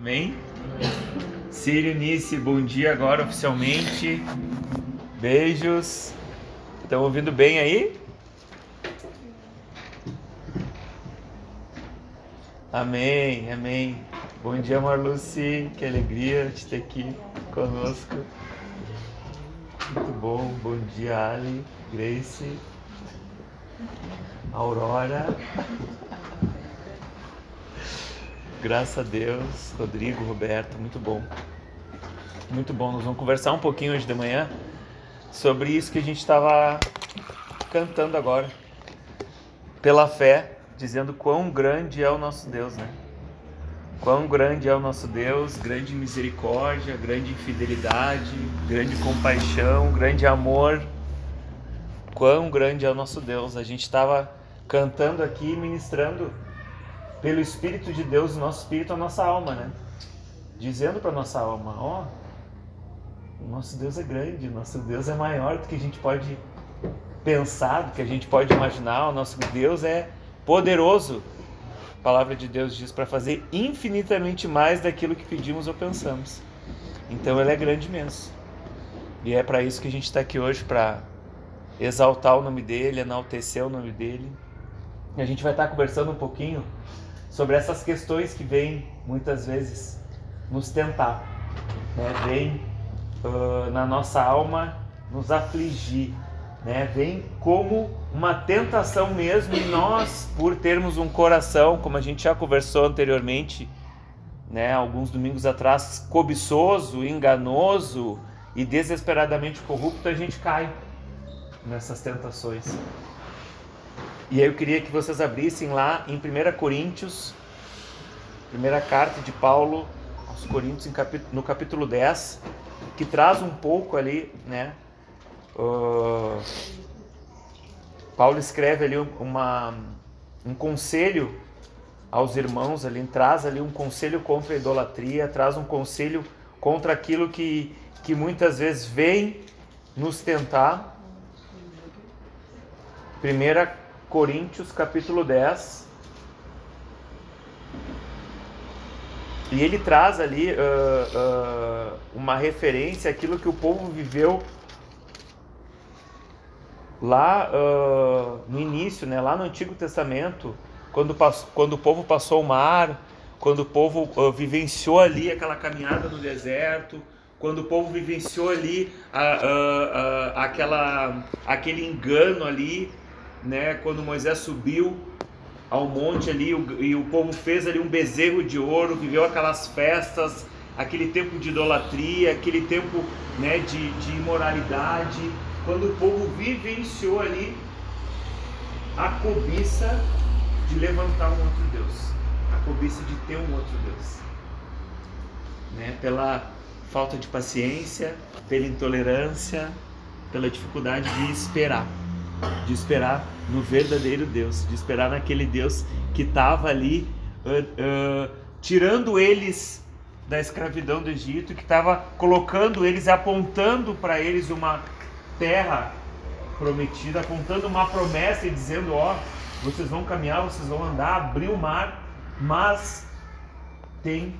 Amém? Sírio Nice, bom dia agora oficialmente. Beijos. Estão ouvindo bem aí? Amém, amém. Bom dia, Marluci. Que alegria de ter aqui conosco. Muito bom. Bom dia, Ali, Grace, Aurora. Graças a Deus, Rodrigo, Roberto, muito bom. Muito bom. Nós vamos conversar um pouquinho hoje de manhã sobre isso que a gente estava cantando agora. Pela fé, dizendo quão grande é o nosso Deus, né? Quão grande é o nosso Deus, grande misericórdia, grande fidelidade, grande compaixão, grande amor. Quão grande é o nosso Deus. A gente estava cantando aqui, ministrando pelo Espírito de Deus, o nosso espírito, a nossa alma, né? Dizendo para nossa alma, ó, oh, o nosso Deus é grande, o nosso Deus é maior do que a gente pode pensar, do que a gente pode imaginar, o nosso Deus é poderoso. A palavra de Deus diz para fazer infinitamente mais daquilo que pedimos ou pensamos. Então ele é grande mesmo. E é para isso que a gente está aqui hoje para exaltar o nome dele, enaltecer o nome dele. E a gente vai estar tá conversando um pouquinho sobre essas questões que vêm muitas vezes nos tentar, né? vem uh, na nossa alma nos afligir, né? vem como uma tentação mesmo e nós, por termos um coração, como a gente já conversou anteriormente, né? alguns domingos atrás, cobiçoso, enganoso e desesperadamente corrupto, a gente cai nessas tentações. E aí eu queria que vocês abrissem lá em 1 Coríntios, primeira carta de Paulo aos Coríntios, no capítulo 10, que traz um pouco ali, né? Uh, Paulo escreve ali uma, um conselho aos irmãos ali, traz ali um conselho contra a idolatria, traz um conselho contra aquilo que, que muitas vezes vem nos tentar. Primeira Coríntios capítulo 10. E ele traz ali uh, uh, uma referência àquilo que o povo viveu lá uh, no início, né, lá no Antigo Testamento, quando, quando o povo passou o mar, quando o povo vivenciou ali aquela caminhada no deserto, quando o povo vivenciou ali aquela, aquele engano ali né, quando Moisés subiu ao monte ali e o povo fez ali um bezerro de ouro, viveu aquelas festas, aquele tempo de idolatria, aquele tempo né, de, de imoralidade, quando o povo vivenciou ali a cobiça de levantar um outro Deus, a cobiça de ter um outro Deus, né, pela falta de paciência, pela intolerância, pela dificuldade de esperar de esperar no verdadeiro Deus, de esperar naquele Deus que estava ali uh, uh, tirando eles da escravidão do Egito, que estava colocando eles, apontando para eles uma terra prometida, apontando uma promessa e dizendo: Ó, oh, vocês vão caminhar, vocês vão andar, abrir o mar, mas tem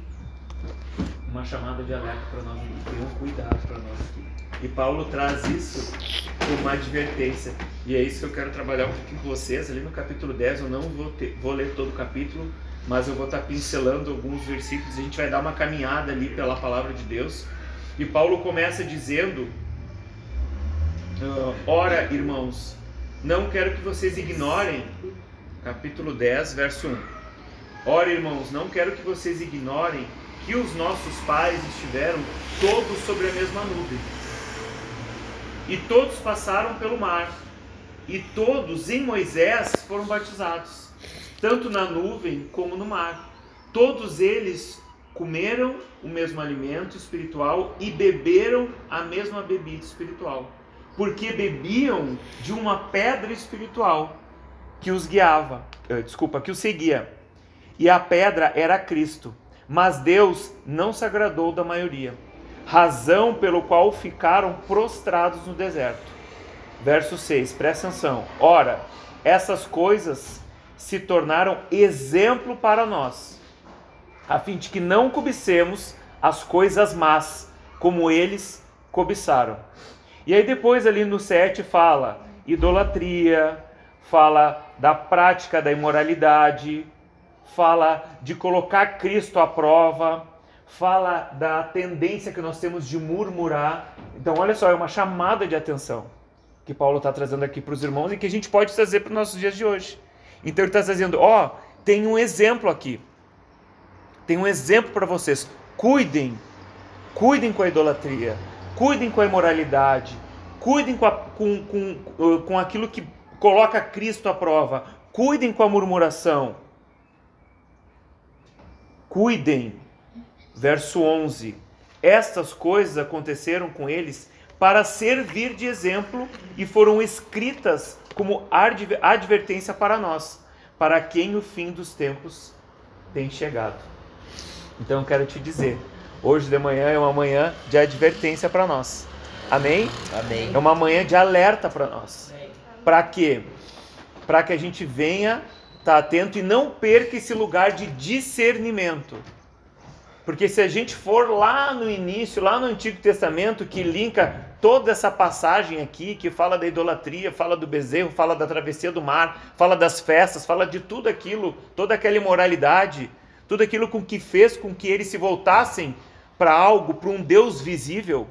uma chamada de alerta para nós tem um cuidado para nós aqui. E Paulo traz isso como uma advertência. E é isso que eu quero trabalhar um pouquinho com vocês. Ali no capítulo 10, eu não vou, ter, vou ler todo o capítulo, mas eu vou estar pincelando alguns versículos. A gente vai dar uma caminhada ali pela palavra de Deus. E Paulo começa dizendo: uh, Ora, irmãos, não quero que vocês ignorem. Capítulo 10, verso 1. Ora, irmãos, não quero que vocês ignorem que os nossos pais estiveram todos sobre a mesma nuvem e todos passaram pelo mar, e todos em Moisés foram batizados, tanto na nuvem como no mar. Todos eles comeram o mesmo alimento espiritual e beberam a mesma bebida espiritual, porque bebiam de uma pedra espiritual que os guiava, eh, desculpa, que os seguia. E a pedra era Cristo. Mas Deus não se agradou da maioria razão pelo qual ficaram prostrados no deserto. Verso 6, presta atenção. Ora, essas coisas se tornaram exemplo para nós. a fim de que não cobicemos as coisas más, como eles cobiçaram. E aí depois ali no 7 fala idolatria, fala da prática da imoralidade, fala de colocar Cristo à prova, fala da tendência que nós temos de murmurar. Então, olha só, é uma chamada de atenção que Paulo está trazendo aqui para os irmãos e que a gente pode trazer para os nossos dias de hoje. Então, ele está dizendo: ó, oh, tem um exemplo aqui. Tem um exemplo para vocês. Cuidem, cuidem com a idolatria, cuidem com a imoralidade, cuidem com, a, com, com, com aquilo que coloca Cristo à prova, cuidem com a murmuração. Cuidem Verso 11: Estas coisas aconteceram com eles para servir de exemplo e foram escritas como advertência para nós, para quem o fim dos tempos tem chegado. Então eu quero te dizer, hoje de manhã é uma manhã de advertência para nós. Amém? Amém. É uma manhã de alerta para nós. Para quê? Para que a gente venha estar tá atento e não perca esse lugar de discernimento. Porque se a gente for lá no início, lá no Antigo Testamento, que linka toda essa passagem aqui, que fala da idolatria, fala do bezerro, fala da travessia do mar, fala das festas, fala de tudo aquilo, toda aquela imoralidade, tudo aquilo com que fez com que eles se voltassem para algo, para um Deus visível.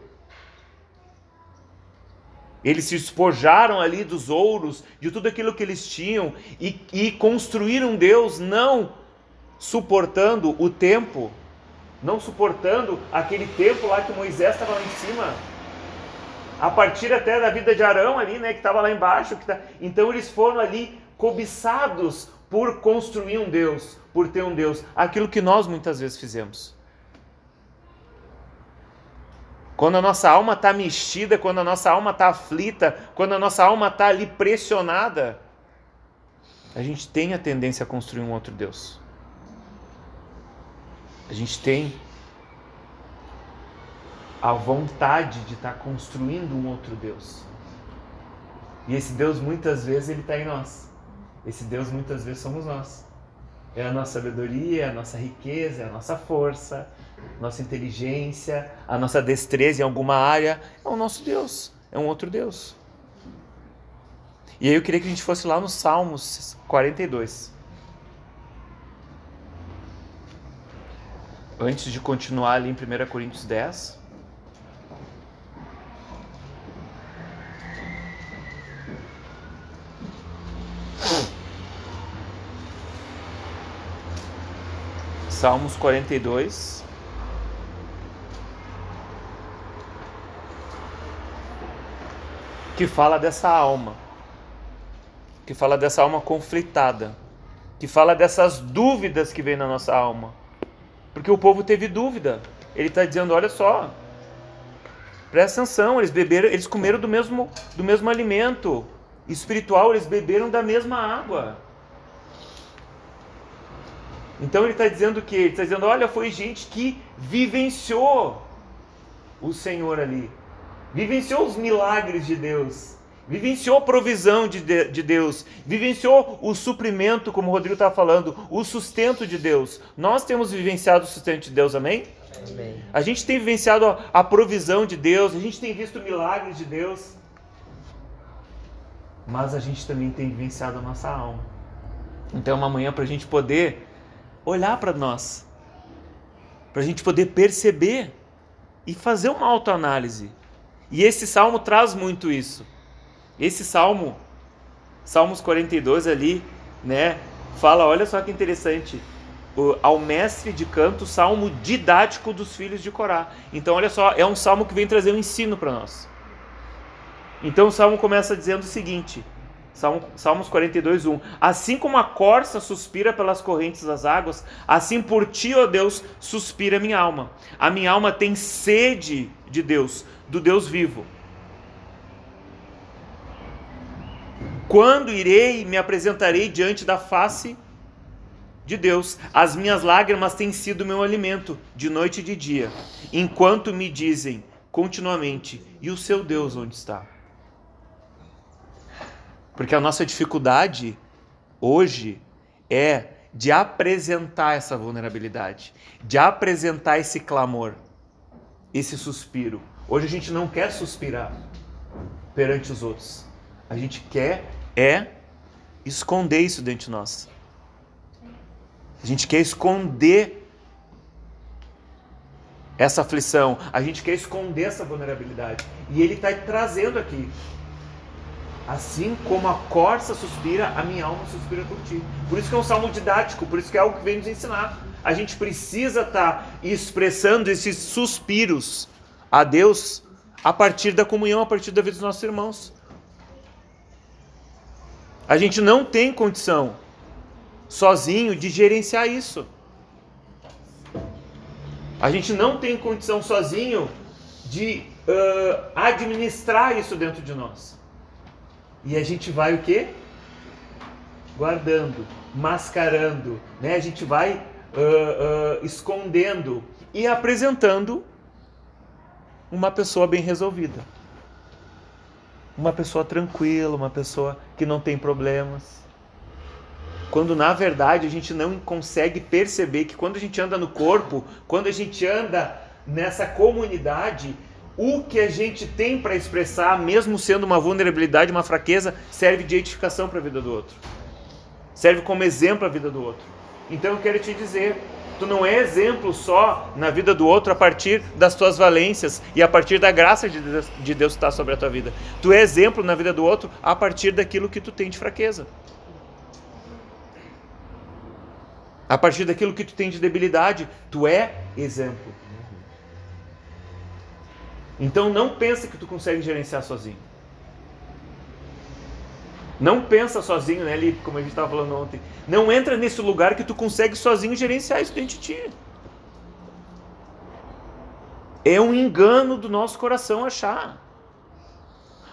Eles se espojaram ali dos ouros, de tudo aquilo que eles tinham, e, e construíram Deus não suportando o tempo, não suportando aquele tempo lá que Moisés estava lá em cima. A partir até da vida de Arão ali, né, que estava lá embaixo. Que tá... Então eles foram ali cobiçados por construir um Deus, por ter um Deus. Aquilo que nós muitas vezes fizemos. Quando a nossa alma está mexida, quando a nossa alma está aflita, quando a nossa alma está ali pressionada, a gente tem a tendência a construir um outro Deus. A gente tem a vontade de estar tá construindo um outro Deus. E esse Deus muitas vezes ele está em nós. Esse Deus muitas vezes somos nós. É a nossa sabedoria, é a nossa riqueza, é a nossa força, nossa inteligência, a nossa destreza em alguma área. É o nosso Deus. É um outro Deus. E aí eu queria que a gente fosse lá no Salmos 42. Antes de continuar ali em 1 Coríntios 10. Salmos 42. Que fala dessa alma, que fala dessa alma conflitada, que fala dessas dúvidas que vem na nossa alma porque o povo teve dúvida. Ele está dizendo: olha só, presta atenção, eles beberam, eles comeram do mesmo, do mesmo alimento espiritual, eles beberam da mesma água. Então ele está dizendo que? Ele está dizendo: olha, foi gente que vivenciou o Senhor ali, vivenciou os milagres de Deus vivenciou a provisão de, de Deus, vivenciou o suprimento, como o Rodrigo estava falando, o sustento de Deus. Nós temos vivenciado o sustento de Deus, amém? amém. A gente tem vivenciado a, a provisão de Deus, a gente tem visto milagres de Deus, mas a gente também tem vivenciado a nossa alma. Então é uma manhã para a gente poder olhar para nós, para a gente poder perceber e fazer uma autoanálise. E esse salmo traz muito isso. Esse salmo, Salmos 42 ali, né, fala, olha só que interessante, ao mestre de canto, salmo didático dos filhos de Corá. Então, olha só, é um salmo que vem trazer um ensino para nós. Então, o salmo começa dizendo o seguinte: Salmo, Salmos 42, 1. Assim como a corça suspira pelas correntes das águas, assim por ti, ó Deus, suspira minha alma. A minha alma tem sede de Deus, do Deus vivo. Quando irei e me apresentarei diante da face de Deus? As minhas lágrimas têm sido meu alimento, de noite e de dia, enquanto me dizem continuamente: e o seu Deus onde está? Porque a nossa dificuldade hoje é de apresentar essa vulnerabilidade, de apresentar esse clamor, esse suspiro. Hoje a gente não quer suspirar perante os outros. A gente quer é esconder isso dentro de nós. A gente quer esconder essa aflição, a gente quer esconder essa vulnerabilidade. E ele está trazendo aqui. Assim como a corça suspira, a minha alma suspira por ti. Por isso que é um salmo didático, por isso que é algo que vem nos ensinar. A gente precisa estar tá expressando esses suspiros a Deus a partir da comunhão, a partir da vida dos nossos irmãos. A gente não tem condição sozinho de gerenciar isso. A gente não tem condição sozinho de uh, administrar isso dentro de nós. E a gente vai o quê? Guardando, mascarando, né? A gente vai uh, uh, escondendo e apresentando uma pessoa bem resolvida uma pessoa tranquila, uma pessoa que não tem problemas. Quando na verdade a gente não consegue perceber que quando a gente anda no corpo, quando a gente anda nessa comunidade, o que a gente tem para expressar, mesmo sendo uma vulnerabilidade, uma fraqueza, serve de edificação para a vida do outro. Serve como exemplo à vida do outro. Então eu quero te dizer, Tu não é exemplo só na vida do outro a partir das tuas valências e a partir da graça de Deus, de Deus que está sobre a tua vida. Tu é exemplo na vida do outro a partir daquilo que tu tem de fraqueza. A partir daquilo que tu tem de debilidade, tu é exemplo. Então não pensa que tu consegue gerenciar sozinho. Não pensa sozinho, né, Lipe, como a gente estava falando ontem. Não entra nesse lugar que tu consegue sozinho gerenciar isso dentro de ti. É um engano do nosso coração achar.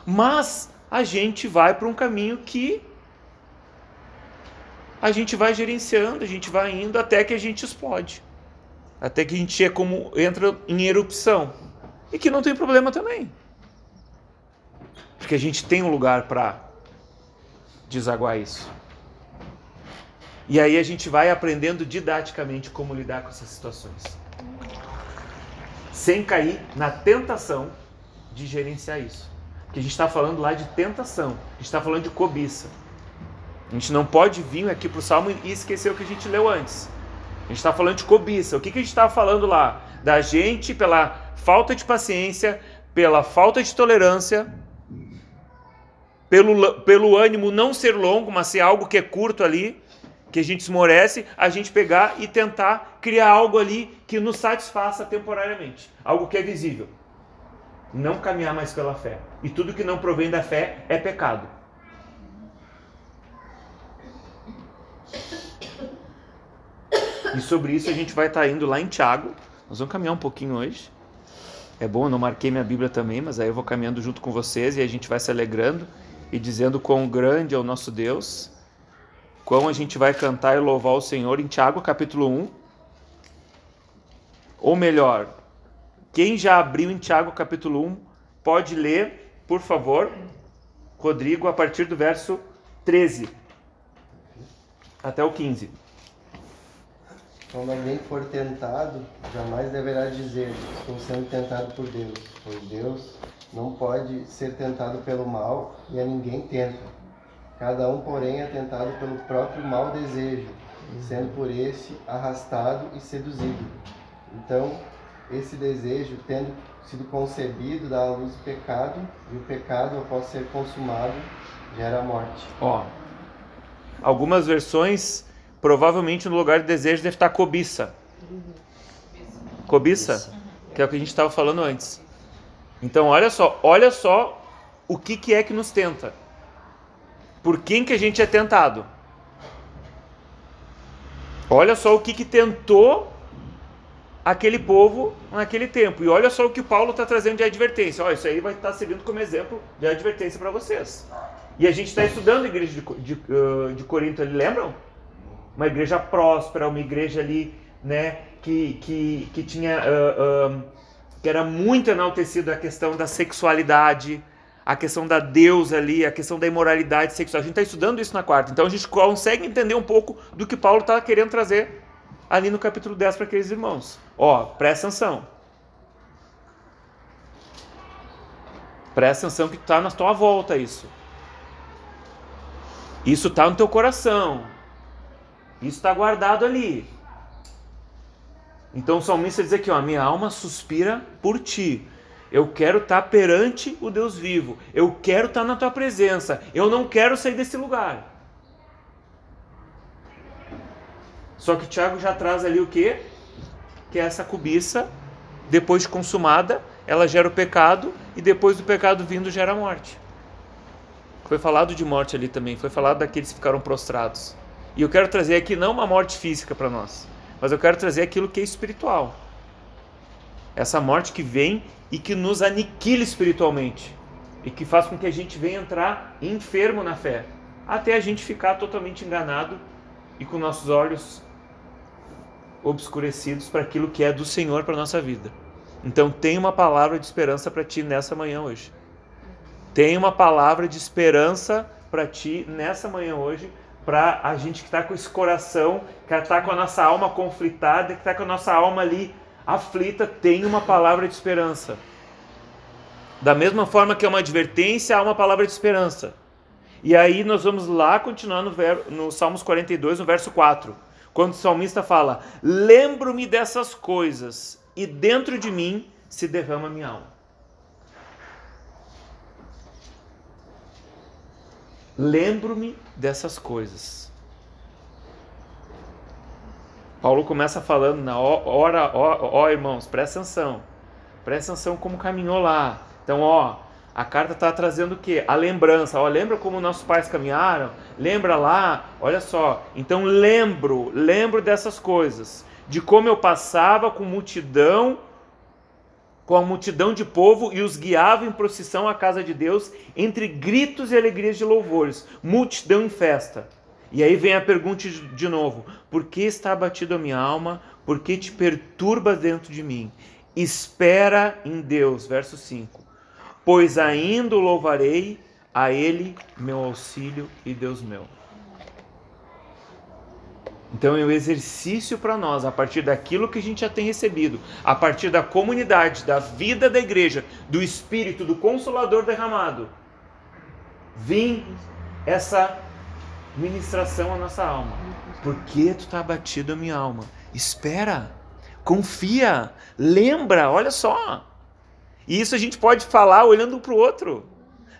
Mas a gente vai para um caminho que a gente vai gerenciando, a gente vai indo até que a gente explode. Até que a gente é como entra em erupção. E que não tem problema também. Porque a gente tem um lugar para desaguar isso. E aí a gente vai aprendendo didaticamente como lidar com essas situações. Sem cair na tentação de gerenciar isso. Porque a gente está falando lá de tentação, a gente está falando de cobiça. A gente não pode vir aqui para o Salmo e esquecer o que a gente leu antes. A gente está falando de cobiça. O que, que a gente estava falando lá? Da gente, pela falta de paciência, pela falta de tolerância, pelo, pelo ânimo não ser longo, mas ser algo que é curto ali, que a gente esmorece, a gente pegar e tentar criar algo ali que nos satisfaça temporariamente, algo que é visível. Não caminhar mais pela fé. E tudo que não provém da fé é pecado. E sobre isso a gente vai estar indo lá em Tiago. Nós vamos caminhar um pouquinho hoje. É bom, eu não marquei minha Bíblia também, mas aí eu vou caminhando junto com vocês e a gente vai se alegrando e dizendo quão grande é o nosso Deus, quão a gente vai cantar e louvar o Senhor em Tiago capítulo 1. Ou melhor, quem já abriu em Tiago capítulo 1, pode ler, por favor, Rodrigo, a partir do verso 13 até o 15. Quando alguém for tentado, jamais deverá dizer: Estou sendo tentado por Deus, pois Deus não pode ser tentado pelo mal e a ninguém tenta. Cada um, porém, é tentado pelo próprio mau desejo, sendo por esse arrastado e seduzido. Então, esse desejo, tendo sido concebido, dá à luz o pecado, e o pecado, após ser consumado, gera a morte. Ó, algumas versões, provavelmente no lugar de desejo deve estar cobiça. Cobiça, que é o que a gente estava falando antes. Então, olha só, olha só o que, que é que nos tenta. Por quem que a gente é tentado? Olha só o que, que tentou aquele povo naquele tempo. E olha só o que Paulo está trazendo de advertência. Olha, isso aí vai estar tá servindo como exemplo de advertência para vocês. E a gente está estudando a igreja de, de, uh, de Corinto lembram? Uma igreja próspera, uma igreja ali, né, que, que, que tinha uh, uh, que era muito enaltecido a questão da sexualidade, a questão da deusa ali, a questão da imoralidade sexual. A gente está estudando isso na quarta, então a gente consegue entender um pouco do que Paulo está querendo trazer ali no capítulo 10 para aqueles irmãos. Ó, presta atenção. Presta atenção que está na tua volta isso. Isso está no teu coração. Isso está guardado ali. Então o salmista diz aqui, ó, minha alma suspira por ti. Eu quero estar tá perante o Deus vivo. Eu quero estar tá na tua presença. Eu não quero sair desse lugar. Só que Tiago já traz ali o que? Que é essa cobiça, depois de consumada, ela gera o pecado e depois do pecado vindo gera a morte. Foi falado de morte ali também, foi falado daqueles que ficaram prostrados. E eu quero trazer aqui não uma morte física para nós, mas eu quero trazer aquilo que é espiritual. Essa morte que vem e que nos aniquila espiritualmente e que faz com que a gente venha entrar enfermo na fé, até a gente ficar totalmente enganado e com nossos olhos obscurecidos para aquilo que é do Senhor para nossa vida. Então tem uma palavra de esperança para ti nessa manhã hoje. Tem uma palavra de esperança para ti nessa manhã hoje, para a gente que está com esse coração, que está com a nossa alma conflitada, que está com a nossa alma ali aflita, tem uma palavra de esperança. Da mesma forma que é uma advertência, há uma palavra de esperança. E aí nós vamos lá continuar no, ver, no Salmos 42, no verso 4, quando o salmista fala: Lembro-me dessas coisas, e dentro de mim se derrama minha alma. Lembro-me dessas coisas. Paulo começa falando na hora, ó, ó, irmãos, presta atenção. Presta atenção como caminhou lá. Então, ó, a carta está trazendo o quê? A lembrança. Ó, lembra como nossos pais caminharam? Lembra lá? Olha só. Então, lembro, lembro dessas coisas. De como eu passava com multidão, com a multidão de povo e os guiava em procissão à casa de Deus, entre gritos e alegrias de louvores. Multidão em festa. E aí vem a pergunta de novo: por que está abatida a minha alma? Por que te perturba dentro de mim? Espera em Deus, verso 5. Pois ainda louvarei a Ele, meu auxílio e Deus meu. Então é um exercício para nós, a partir daquilo que a gente já tem recebido, a partir da comunidade, da vida da igreja, do Espírito, do Consolador derramado. Vim essa ministração à nossa alma. Por que tu está abatido a minha alma? Espera, confia, lembra, olha só. E isso a gente pode falar olhando para o outro.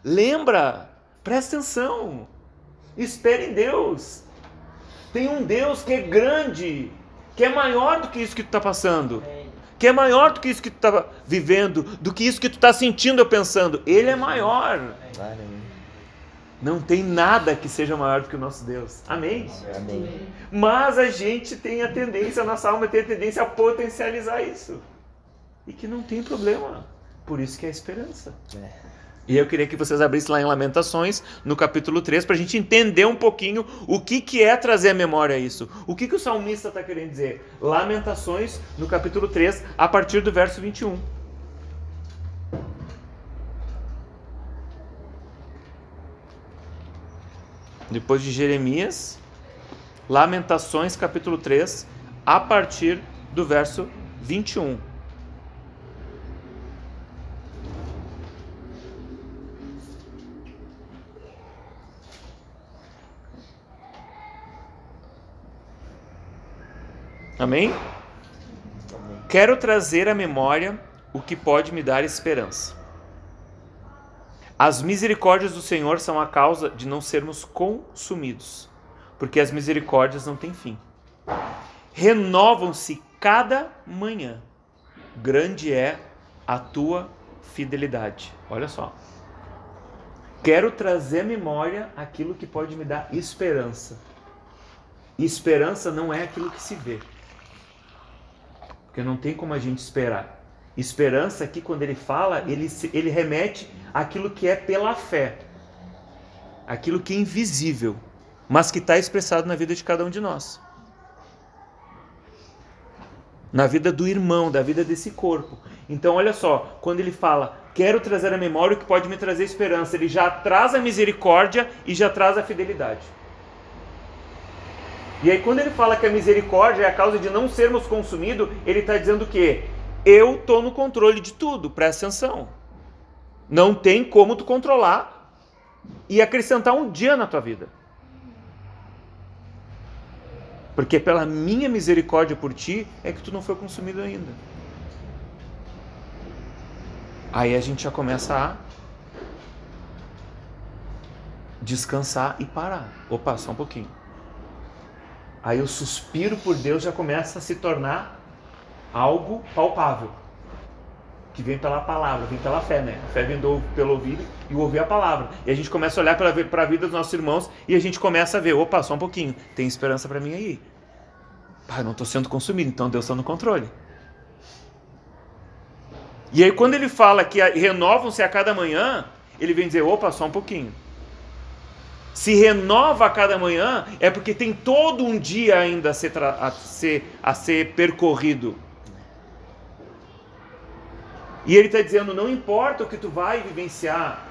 Lembra, presta atenção, espera em Deus. Tem um Deus que é grande, que é maior do que isso que tu está passando. Que é maior do que isso que tu está vivendo, do que isso que tu está sentindo ou pensando. Ele é maior. Não tem nada que seja maior do que o nosso Deus. Amém? Amém. Mas a gente tem a tendência, a nossa alma tem a tendência a potencializar isso. E que não tem problema. Por isso que é a esperança. É. E eu queria que vocês abrissem lá em Lamentações, no capítulo 3, para a gente entender um pouquinho o que, que é trazer a memória isso. O que, que o salmista está querendo dizer? Lamentações, no capítulo 3, a partir do verso 21. Depois de Jeremias, Lamentações, capítulo 3, a partir do verso 21. Amém? Quero trazer à memória o que pode me dar esperança. As misericórdias do Senhor são a causa de não sermos consumidos, porque as misericórdias não têm fim. Renovam-se cada manhã. Grande é a tua fidelidade. Olha só. Quero trazer à memória aquilo que pode me dar esperança. E esperança não é aquilo que se vê. Porque não tem como a gente esperar. Esperança aqui, quando ele fala, ele, ele remete àquilo que é pela fé, aquilo que é invisível, mas que está expressado na vida de cada um de nós. Na vida do irmão, da vida desse corpo. Então, olha só, quando ele fala, quero trazer a memória o que pode me trazer esperança. Ele já traz a misericórdia e já traz a fidelidade. E aí, quando ele fala que a misericórdia é a causa de não sermos consumidos, ele está dizendo que eu estou no controle de tudo, presta atenção. Não tem como tu controlar e acrescentar um dia na tua vida. Porque pela minha misericórdia por ti é que tu não foi consumido ainda. Aí a gente já começa a descansar e parar. Opa, só um pouquinho. Aí o suspiro por Deus já começa a se tornar algo palpável. Que vem pela palavra, vem pela fé, né? A fé vem do, pelo ouvido e o ouvir a palavra. E a gente começa a olhar para a vida dos nossos irmãos e a gente começa a ver: opa, só um pouquinho, tem esperança para mim aí. Pai, não estou sendo consumido, então Deus está no controle. E aí, quando ele fala que renovam-se a cada manhã, ele vem dizer: opa, só um pouquinho se renova a cada manhã, é porque tem todo um dia ainda a ser, a ser, a ser percorrido. E ele está dizendo: não importa o que tu vai vivenciar,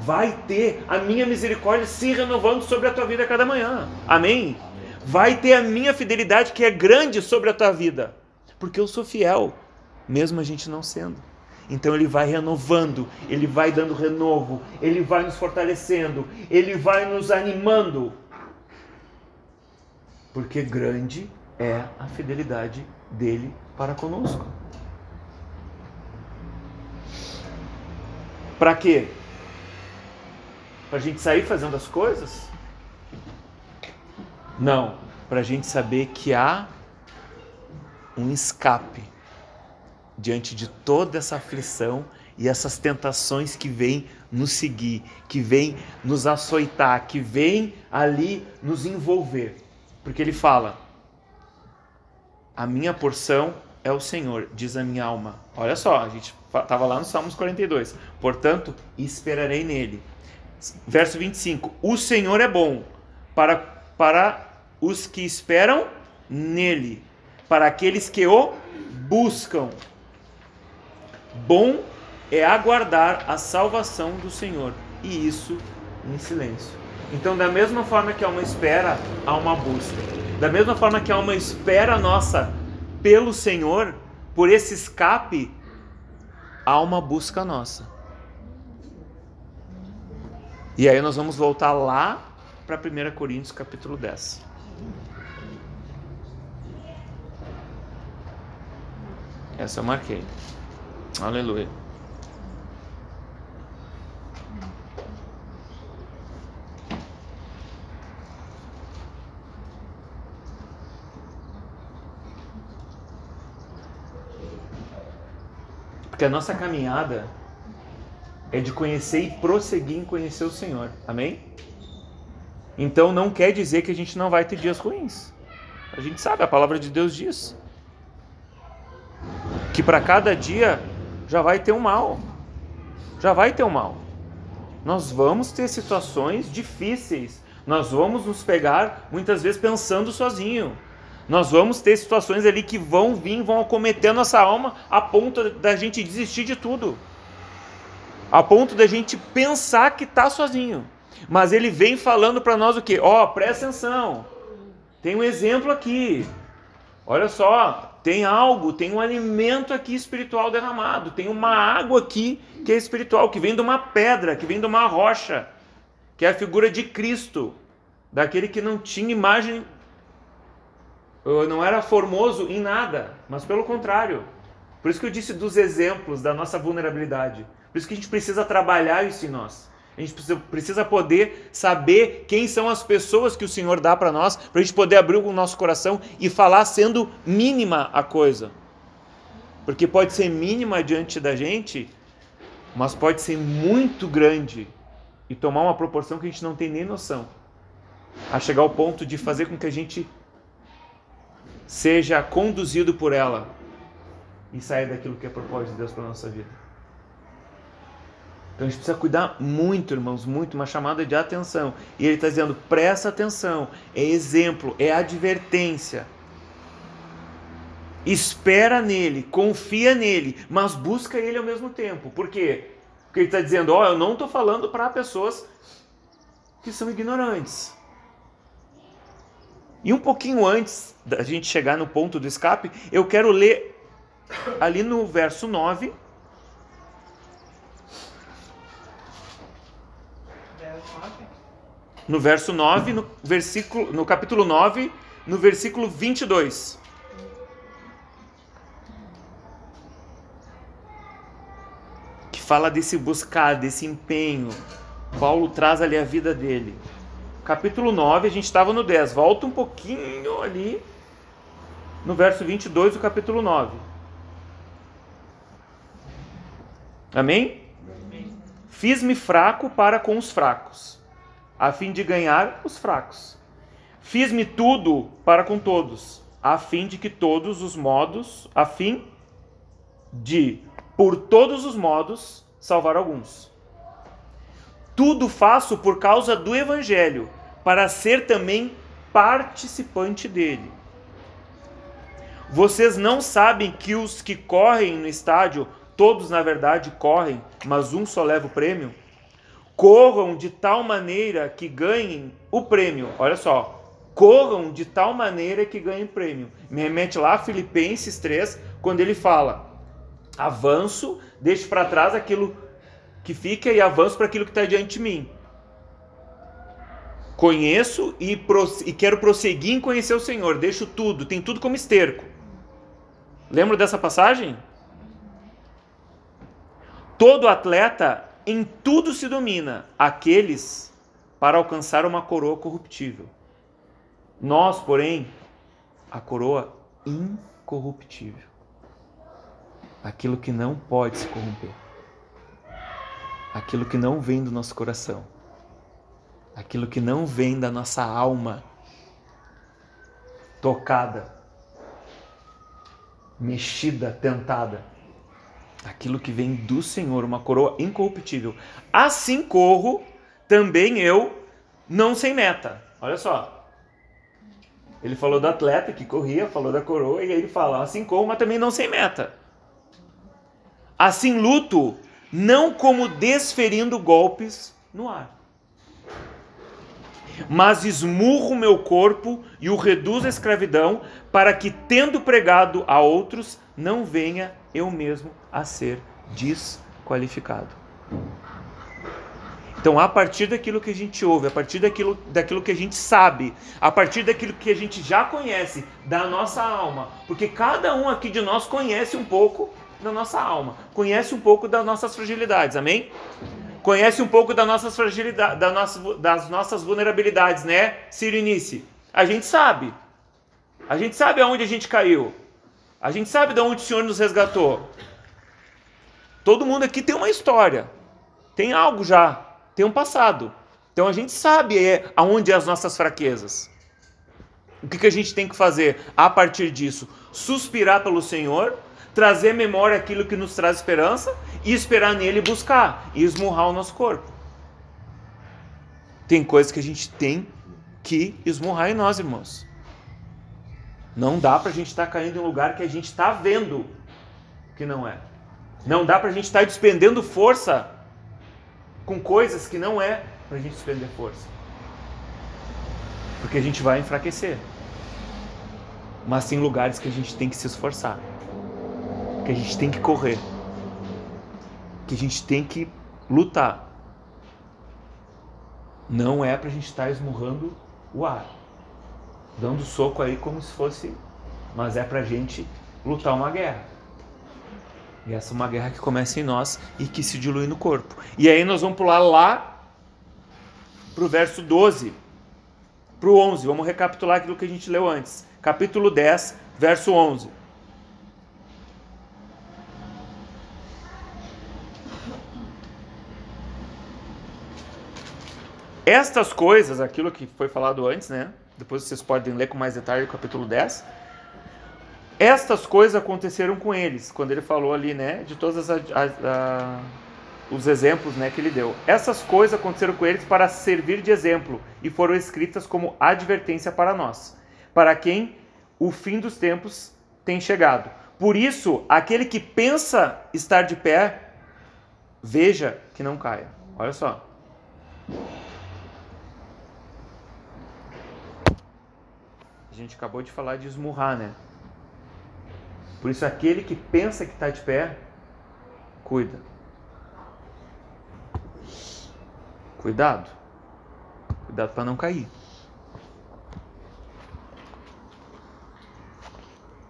vai ter a minha misericórdia se renovando sobre a tua vida a cada manhã. Amém? Vai ter a minha fidelidade que é grande sobre a tua vida, porque eu sou fiel, mesmo a gente não sendo. Então ele vai renovando, ele vai dando renovo, ele vai nos fortalecendo, ele vai nos animando. Porque grande é a fidelidade dele para conosco. Para quê? Para a gente sair fazendo as coisas? Não, para a gente saber que há um escape diante de toda essa aflição e essas tentações que vêm nos seguir, que vêm nos açoitar, que vêm ali nos envolver. Porque ele fala: A minha porção é o Senhor, diz a minha alma. Olha só, a gente estava lá no Salmos 42. Portanto, esperarei nele. Verso 25: O Senhor é bom para, para os que esperam nele, para aqueles que o buscam. Bom é aguardar a salvação do Senhor, e isso em silêncio. Então, da mesma forma que há uma espera, há uma busca. Da mesma forma que há uma espera nossa pelo Senhor, por esse escape, há uma busca nossa. E aí nós vamos voltar lá para 1 Coríntios capítulo 10. Essa eu marquei. Aleluia. Porque a nossa caminhada é de conhecer e prosseguir em conhecer o Senhor. Amém? Então não quer dizer que a gente não vai ter dias ruins. A gente sabe, a palavra de Deus diz que para cada dia já vai ter um mal. Já vai ter um mal. Nós vamos ter situações difíceis. Nós vamos nos pegar muitas vezes pensando sozinho. Nós vamos ter situações ali que vão vir, vão acometer nossa alma a ponto da gente desistir de tudo. A ponto da gente pensar que está sozinho. Mas ele vem falando para nós o que? Ó, oh, presta atenção. Tem um exemplo aqui. Olha só, tem algo, tem um alimento aqui espiritual derramado, tem uma água aqui que é espiritual, que vem de uma pedra, que vem de uma rocha, que é a figura de Cristo, daquele que não tinha imagem, não era formoso em nada, mas pelo contrário. Por isso que eu disse dos exemplos da nossa vulnerabilidade. Por isso que a gente precisa trabalhar isso em nós. A gente precisa poder saber quem são as pessoas que o Senhor dá para nós, para a gente poder abrir o nosso coração e falar sendo mínima a coisa. Porque pode ser mínima diante da gente, mas pode ser muito grande e tomar uma proporção que a gente não tem nem noção. A chegar ao ponto de fazer com que a gente seja conduzido por ela e saia daquilo que é propósito de Deus para nossa vida. Então a gente precisa cuidar muito, irmãos, muito, uma chamada de atenção. E ele está dizendo: presta atenção, é exemplo, é advertência. espera nele, confia nele, mas busca ele ao mesmo tempo. Por quê? Porque ele está dizendo: Ó, oh, eu não estou falando para pessoas que são ignorantes. E um pouquinho antes da gente chegar no ponto do escape, eu quero ler ali no verso 9. No verso 9, no versículo, no capítulo 9, no versículo 22. Que fala desse buscar, desse empenho. Paulo traz ali a vida dele. Capítulo 9, a gente estava no 10. Volta um pouquinho ali no verso 22 do capítulo 9. Amém? Fiz-me fraco para com os fracos, a fim de ganhar os fracos. Fiz-me tudo para com todos, a fim de que todos os modos, a fim de, por todos os modos, salvar alguns. Tudo faço por causa do evangelho, para ser também participante dele. Vocês não sabem que os que correm no estádio todos na verdade correm, mas um só leva o prêmio? Corram de tal maneira que ganhem o prêmio. Olha só, corram de tal maneira que ganhem prêmio. Me remete lá a Filipenses 3, quando ele fala: avanço, deixo para trás aquilo que fica e avanço para aquilo que está diante de mim. Conheço e, e quero prosseguir em conhecer o Senhor. Deixo tudo, tem tudo como esterco. Lembra dessa passagem? Todo atleta em tudo se domina, aqueles para alcançar uma coroa corruptível. Nós, porém, a coroa incorruptível. Aquilo que não pode se corromper. Aquilo que não vem do nosso coração. Aquilo que não vem da nossa alma tocada, mexida, tentada aquilo que vem do Senhor, uma coroa incorruptível. Assim corro também eu, não sem meta. Olha só. Ele falou do atleta que corria, falou da coroa, e aí ele fala: assim corro, mas também não sem meta. Assim luto, não como desferindo golpes no ar. Mas esmurro meu corpo e o reduzo à escravidão, para que, tendo pregado a outros, não venha eu mesmo a ser desqualificado. Então, a partir daquilo que a gente ouve, a partir daquilo, daquilo que a gente sabe, a partir daquilo que a gente já conhece da nossa alma, porque cada um aqui de nós conhece um pouco da nossa alma, conhece um pouco das nossas fragilidades, amém? Conhece um pouco da nossas fragilidade, da nossa, das nossas vulnerabilidades, né, Sirinice? A gente sabe. A gente sabe aonde a gente caiu. A gente sabe de onde o Senhor nos resgatou. Todo mundo aqui tem uma história, tem algo já, tem um passado. Então a gente sabe é, aonde é as nossas fraquezas. O que, que a gente tem que fazer a partir disso? Suspirar pelo Senhor, trazer memória aquilo que nos traz esperança e esperar nele buscar e esmurrar o nosso corpo. Tem coisas que a gente tem que esmurrar em nós, irmãos. Não dá para a gente estar tá caindo em um lugar que a gente está vendo que não é. Não dá para a gente estar tá despendendo força com coisas que não é para a gente despender força. Porque a gente vai enfraquecer. Mas tem lugares que a gente tem que se esforçar. Que a gente tem que correr. Que a gente tem que lutar. Não é para a gente estar tá esmurrando o ar dando soco aí como se fosse. Mas é pra gente lutar uma guerra. E essa é uma guerra que começa em nós e que se dilui no corpo. E aí nós vamos pular lá pro verso 12, pro 11. Vamos recapitular aquilo que a gente leu antes. Capítulo 10, verso 11. Estas coisas, aquilo que foi falado antes, né? Depois vocês podem ler com mais detalhe o capítulo 10. Estas coisas aconteceram com eles, quando ele falou ali, né, de todos os exemplos, né, que ele deu. Essas coisas aconteceram com eles para servir de exemplo e foram escritas como advertência para nós, para quem o fim dos tempos tem chegado. Por isso, aquele que pensa estar de pé, veja que não caia. Olha só. Gente acabou de falar de esmurrar, né? Por isso, aquele que pensa que está de pé, cuida. Cuidado. Cuidado para não cair.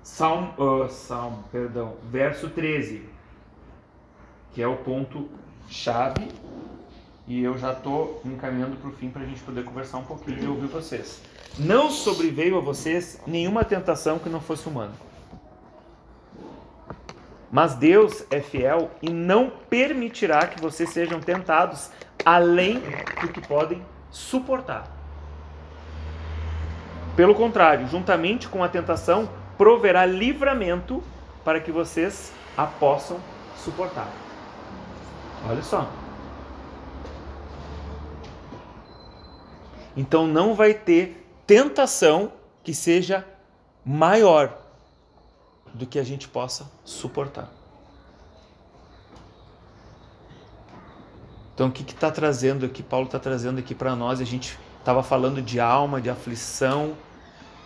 Salmo, uh, Salmo, perdão, verso 13, que é o ponto chave, e eu já estou encaminhando para o fim para a gente poder conversar um pouquinho e ouvir vocês. Não sobreveio a vocês nenhuma tentação que não fosse humana. Mas Deus é fiel e não permitirá que vocês sejam tentados além do que podem suportar. Pelo contrário, juntamente com a tentação, proverá livramento para que vocês a possam suportar. Olha só. Então não vai ter tentação que seja maior do que a gente possa suportar. Então, o que está trazendo aqui? Paulo está trazendo aqui para nós. A gente estava falando de alma, de aflição,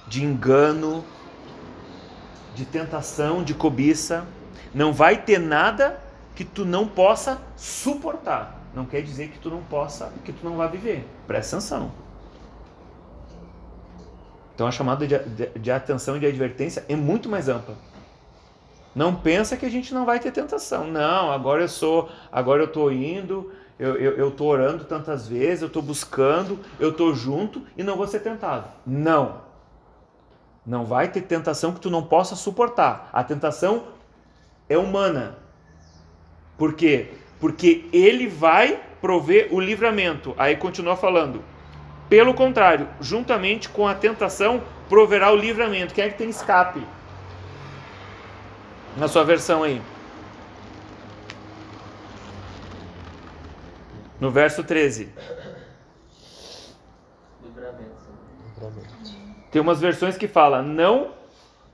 de engano, de tentação, de cobiça. Não vai ter nada que tu não possa suportar. Não quer dizer que tu não possa, que tu não vai viver. Presta atenção. Então a chamada de, de, de atenção e de advertência é muito mais ampla. Não pensa que a gente não vai ter tentação. Não, agora eu sou, agora eu estou indo, eu, tô orando tantas vezes, eu estou buscando, eu estou junto e não vou ser tentado. Não. Não vai ter tentação que tu não possa suportar. A tentação é humana. Por quê? Porque ele vai prover o livramento. Aí continua falando. Pelo contrário, juntamente com a tentação, proverá o livramento. Quem é que tem escape? Na sua versão aí. No verso 13. Livramento. Tem umas versões que fala não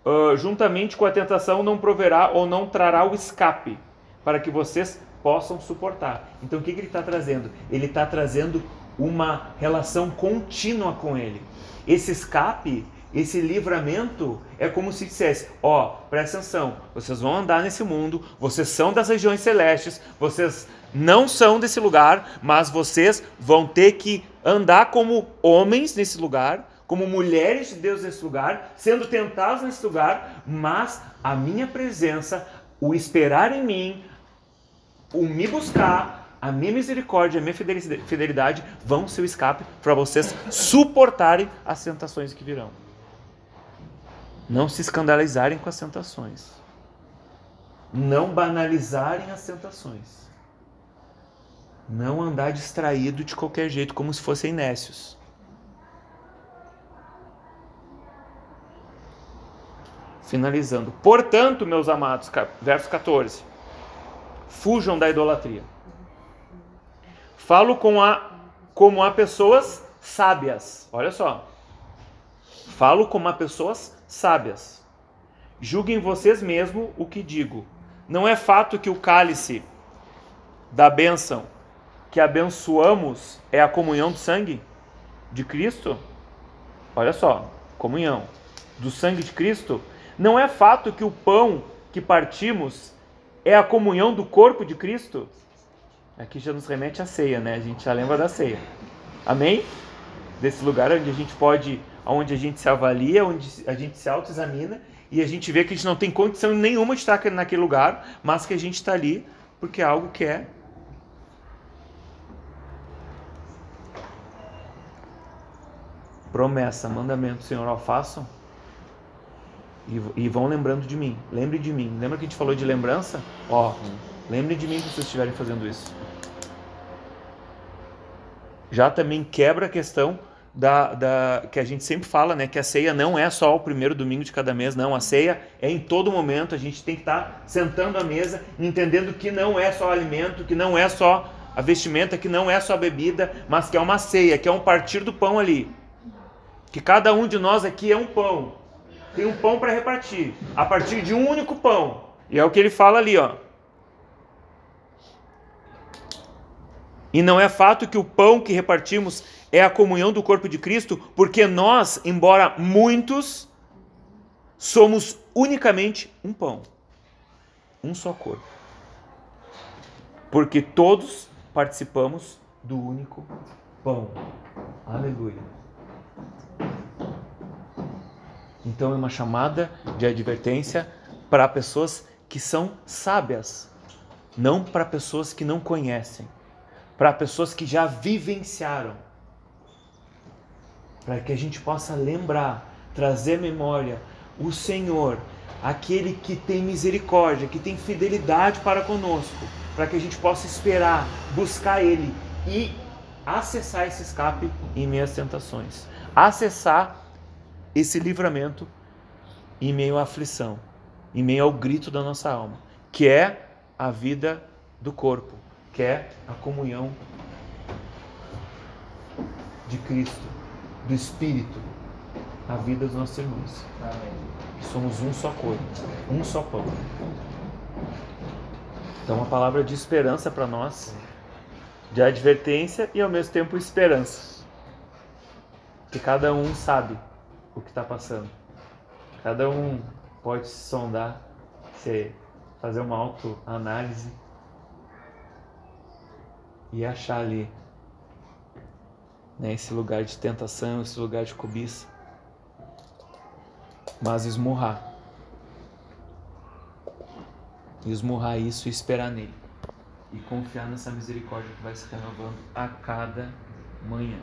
uh, juntamente com a tentação não proverá ou não trará o escape para que vocês possam suportar. Então o que, que ele está trazendo? Ele está trazendo uma relação contínua com ele. Esse escape esse livramento é como se dissesse: ó, oh, presta atenção, vocês vão andar nesse mundo, vocês são das regiões celestes, vocês não são desse lugar, mas vocês vão ter que andar como homens nesse lugar, como mulheres de Deus nesse lugar, sendo tentados nesse lugar, mas a minha presença, o esperar em mim, o me buscar, a minha misericórdia, a minha fidelidade vão ser o escape para vocês suportarem as tentações que virão não se escandalizarem com as tentações, não banalizarem as tentações, não andar distraído de qualquer jeito, como se fossem nécios. Finalizando. Portanto, meus amados, verso 14: fujam da idolatria. Falo com a, como a pessoas sábias. Olha só. Falo como a pessoas sábias. Julguem vocês mesmos o que digo. Não é fato que o cálice da bênção que abençoamos é a comunhão do sangue de Cristo? Olha só, comunhão do sangue de Cristo. Não é fato que o pão que partimos é a comunhão do corpo de Cristo? Aqui já nos remete à ceia, né? A gente já lembra da ceia. Amém? Desse lugar onde a gente pode onde a gente se avalia, onde a gente se autoexamina e a gente vê que a gente não tem condição nenhuma de estar naquele lugar, mas que a gente está ali porque é algo que é promessa, mandamento, Senhor, ó, façam e, e, vão lembrando de mim. Lembre de mim. Lembra que a gente falou de lembrança? Ó, lembre de mim se vocês estiverem fazendo isso. Já também quebra a questão da, da, que a gente sempre fala, né? Que a ceia não é só o primeiro domingo de cada mês, não. A ceia é em todo momento. A gente tem que estar tá sentando à mesa, entendendo que não é só alimento, que não é só a vestimenta, que não é só a bebida, mas que é uma ceia, que é um partir do pão ali. Que cada um de nós aqui é um pão. tem um pão para repartir, a partir de um único pão. E é o que ele fala ali, ó. E não é fato que o pão que repartimos é a comunhão do corpo de Cristo, porque nós, embora muitos, somos unicamente um pão, um só corpo. Porque todos participamos do único pão. Aleluia. Então é uma chamada de advertência para pessoas que são sábias, não para pessoas que não conhecem para pessoas que já vivenciaram, para que a gente possa lembrar, trazer memória, o Senhor, aquele que tem misericórdia, que tem fidelidade para conosco, para que a gente possa esperar, buscar Ele e acessar esse escape em meio às tentações, acessar esse livramento em meio à aflição, em meio ao grito da nossa alma, que é a vida do corpo, quer a comunhão de Cristo, do Espírito, na vida dos nossos irmãos. Somos um só corpo, um só pão. Então, uma palavra de esperança para nós, de advertência e ao mesmo tempo esperança. Que cada um sabe o que está passando. Cada um pode se sondar, se fazer uma autoanálise e achar ali né, esse lugar de tentação, esse lugar de cobiça, mas esmurrar. Esmurrar isso e esperar nele. E confiar nessa misericórdia que vai se renovando a cada manhã.